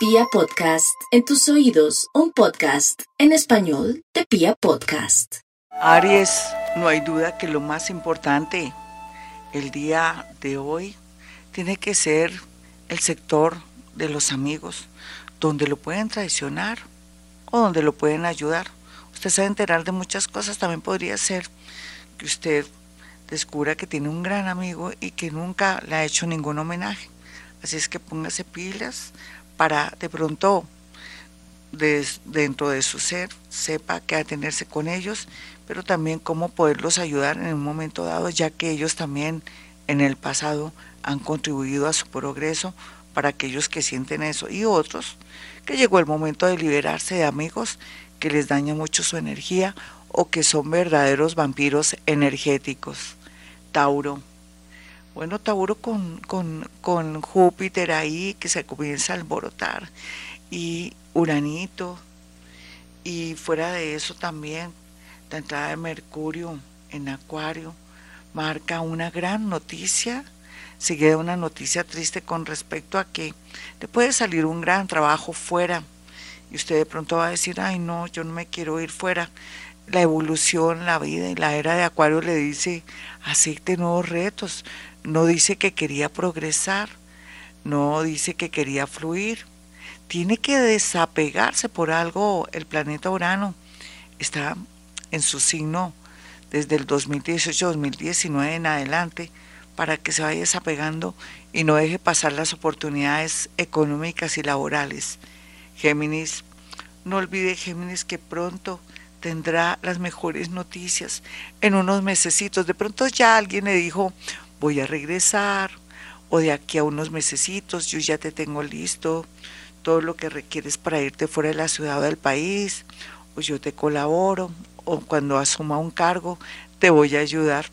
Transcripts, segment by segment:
Pia Podcast, en tus oídos, un podcast en español de Pia Podcast. Aries, no hay duda que lo más importante el día de hoy tiene que ser el sector de los amigos, donde lo pueden traicionar o donde lo pueden ayudar. Usted se enterar de muchas cosas, también podría ser que usted descubra que tiene un gran amigo y que nunca le ha hecho ningún homenaje. Así es que póngase pilas para de pronto dentro de su ser sepa qué atenerse con ellos, pero también cómo poderlos ayudar en un momento dado, ya que ellos también en el pasado han contribuido a su progreso para aquellos que sienten eso y otros que llegó el momento de liberarse de amigos que les daña mucho su energía o que son verdaderos vampiros energéticos. Tauro, bueno, Tauro con, con, con Júpiter ahí que se comienza a alborotar y Uranito y fuera de eso también la entrada de Mercurio en Acuario marca una gran noticia, sigue una noticia triste con respecto a que le puede salir un gran trabajo fuera y usted de pronto va a decir, ay no, yo no me quiero ir fuera. La evolución, la vida y la era de Acuario le dice, acepte nuevos retos, no dice que quería progresar, no dice que quería fluir. Tiene que desapegarse por algo. El planeta Urano está en su signo desde el 2018-2019 en adelante para que se vaya desapegando y no deje pasar las oportunidades económicas y laborales. Géminis, no olvide Géminis que pronto tendrá las mejores noticias en unos mesecitos. De pronto ya alguien le dijo, voy a regresar o de aquí a unos mesecitos yo ya te tengo listo todo lo que requieres para irte fuera de la ciudad o del país o yo te colaboro o cuando asuma un cargo te voy a ayudar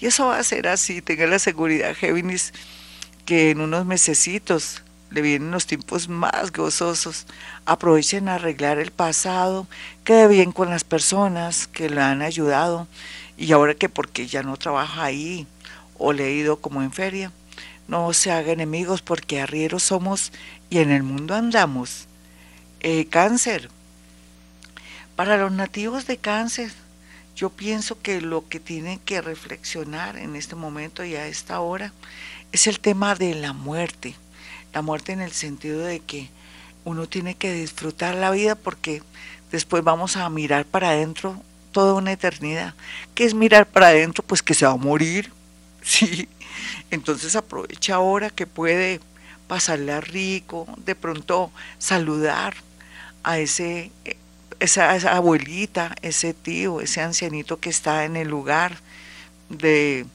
y eso va a ser así tenga la seguridad Géminis que en unos mesecitos le vienen los tiempos más gozosos. Aprovechen a arreglar el pasado, quede bien con las personas que le han ayudado y ahora que porque ya no trabaja ahí o leído como en feria. No se haga enemigos porque arrieros somos y en el mundo andamos. Eh, cáncer. Para los nativos de cáncer, yo pienso que lo que tienen que reflexionar en este momento y a esta hora es el tema de la muerte. La muerte en el sentido de que uno tiene que disfrutar la vida porque después vamos a mirar para adentro toda una eternidad. ¿Qué es mirar para adentro? Pues que se va a morir, Sí, entonces aprovecha ahora que puede pasarla rico, de pronto saludar a ese esa, abuelita, ese tío, ese ancianito que está en el lugar de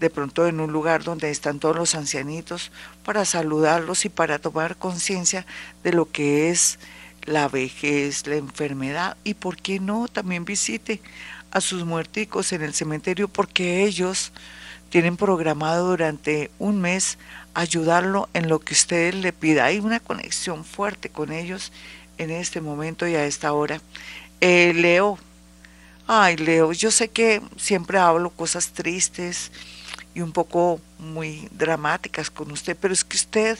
de pronto en un lugar donde están todos los ancianitos para saludarlos y para tomar conciencia de lo que es la vejez, la enfermedad y por qué no también visite a sus muerticos en el cementerio porque ellos tienen programado durante un mes ayudarlo en lo que usted le pida. Hay una conexión fuerte con ellos en este momento y a esta hora. Eh, Leo, ay Leo, yo sé que siempre hablo cosas tristes un poco muy dramáticas con usted, pero es que usted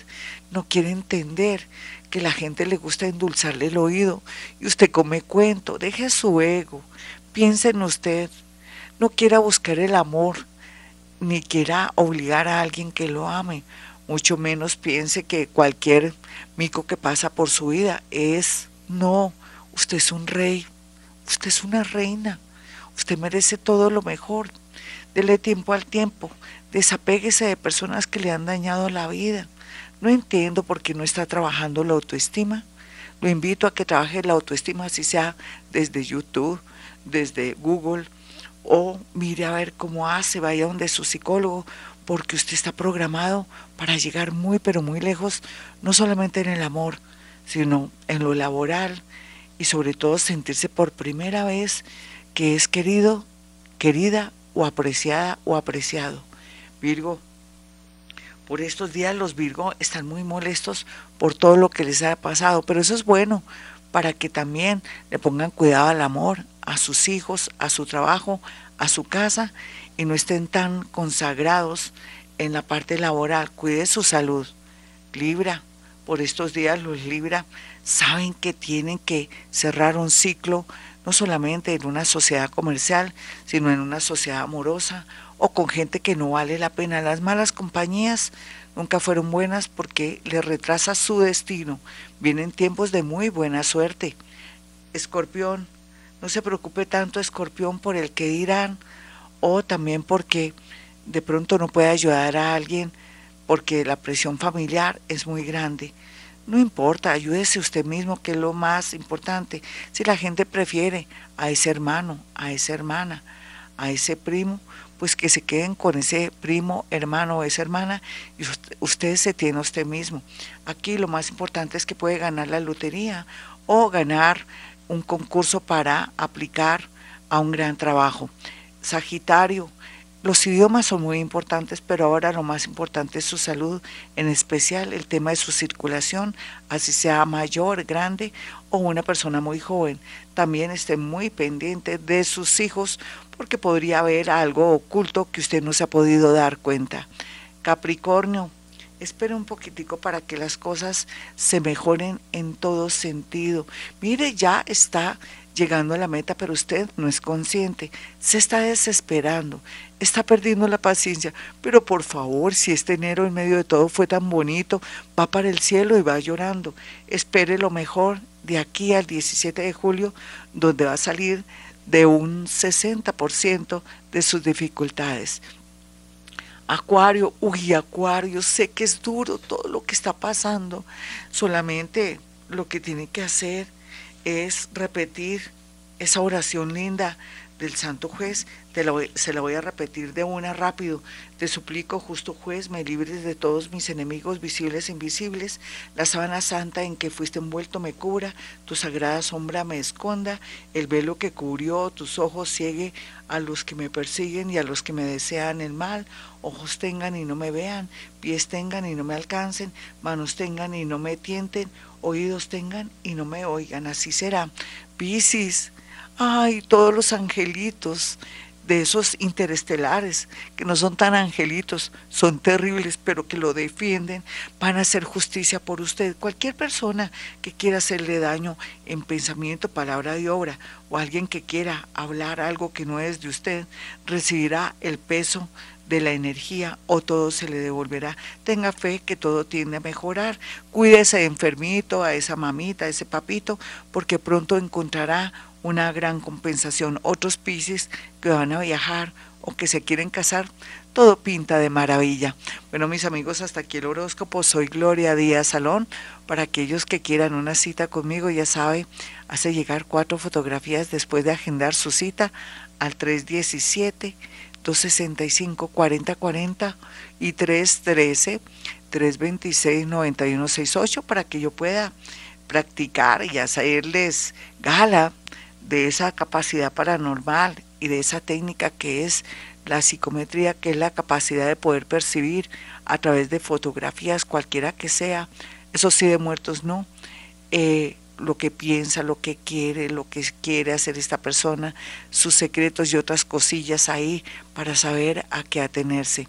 no quiere entender que la gente le gusta endulzarle el oído y usted come cuento, deje su ego, piense en usted, no quiera buscar el amor, ni quiera obligar a alguien que lo ame, mucho menos piense que cualquier mico que pasa por su vida es, no, usted es un rey, usted es una reina, usted merece todo lo mejor, dele tiempo al tiempo, desapéguese de personas que le han dañado la vida. No entiendo por qué no está trabajando la autoestima. Lo invito a que trabaje la autoestima, así sea desde YouTube, desde Google, o mire a ver cómo hace, vaya donde su psicólogo, porque usted está programado para llegar muy, pero muy lejos, no solamente en el amor, sino en lo laboral y sobre todo sentirse por primera vez que es querido, querida o apreciada o apreciado. Virgo, por estos días los Virgo están muy molestos por todo lo que les ha pasado, pero eso es bueno para que también le pongan cuidado al amor, a sus hijos, a su trabajo, a su casa y no estén tan consagrados en la parte laboral. Cuide su salud. Libra, por estos días los Libra saben que tienen que cerrar un ciclo no solamente en una sociedad comercial, sino en una sociedad amorosa o con gente que no vale la pena. Las malas compañías nunca fueron buenas porque le retrasa su destino. Vienen tiempos de muy buena suerte. Escorpión, no se preocupe tanto, Escorpión, por el que dirán, o también porque de pronto no puede ayudar a alguien porque la presión familiar es muy grande. No importa, ayúdese usted mismo, que es lo más importante. Si la gente prefiere a ese hermano, a esa hermana, a ese primo, pues que se queden con ese primo, hermano o esa hermana y usted, se tiene a usted mismo. Aquí lo más importante es que puede ganar la lotería o ganar un concurso para aplicar a un gran trabajo. Sagitario, los idiomas son muy importantes, pero ahora lo más importante es su salud, en especial el tema de su circulación, así sea mayor, grande o una persona muy joven. También esté muy pendiente de sus hijos porque podría haber algo oculto que usted no se ha podido dar cuenta. Capricornio, espere un poquitico para que las cosas se mejoren en todo sentido. Mire, ya está llegando a la meta, pero usted no es consciente, se está desesperando, está perdiendo la paciencia, pero por favor, si este enero en medio de todo fue tan bonito, va para el cielo y va llorando. Espere lo mejor de aquí al 17 de julio, donde va a salir de un 60% de sus dificultades. Acuario, uy, Acuario, sé que es duro todo lo que está pasando, solamente lo que tiene que hacer es repetir esa oración linda del Santo Juez, te se la voy a repetir de una rápido. Te suplico, justo juez, me libres de todos mis enemigos visibles e invisibles. La sábana santa en que fuiste envuelto me cubra, tu sagrada sombra me esconda, el velo que cubrió tus ojos ciegue a los que me persiguen y a los que me desean el mal. Ojos tengan y no me vean, pies tengan y no me alcancen, manos tengan y no me tienten, oídos tengan y no me oigan. Así será. Piscis ay, todos los angelitos de esos interestelares, que no son tan angelitos, son terribles, pero que lo defienden, van a hacer justicia por usted. Cualquier persona que quiera hacerle daño en pensamiento, palabra y obra, o alguien que quiera hablar algo que no es de usted, recibirá el peso de la energía o todo se le devolverá. Tenga fe que todo tiende a mejorar. Cuídese de enfermito, a esa mamita, a ese papito, porque pronto encontrará una gran compensación. Otros piscis que van a viajar o que se quieren casar, todo pinta de maravilla. Bueno, mis amigos, hasta aquí el horóscopo. Soy Gloria Díaz Salón. Para aquellos que quieran una cita conmigo, ya sabe, hace llegar cuatro fotografías después de agendar su cita al 317 265 4040 y 313 326 9168 para que yo pueda practicar y hacerles gala de esa capacidad paranormal y de esa técnica que es la psicometría, que es la capacidad de poder percibir a través de fotografías, cualquiera que sea, eso sí de muertos no, eh, lo que piensa, lo que quiere, lo que quiere hacer esta persona, sus secretos y otras cosillas ahí para saber a qué atenerse.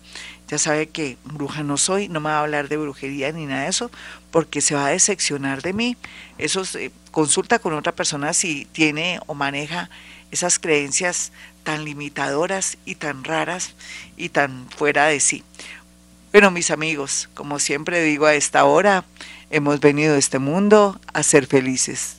Ya sabe que bruja no soy, no me va a hablar de brujería ni nada de eso, porque se va a decepcionar de mí. Eso se consulta con otra persona si tiene o maneja esas creencias tan limitadoras y tan raras y tan fuera de sí. Bueno, mis amigos, como siempre digo a esta hora, hemos venido a este mundo a ser felices.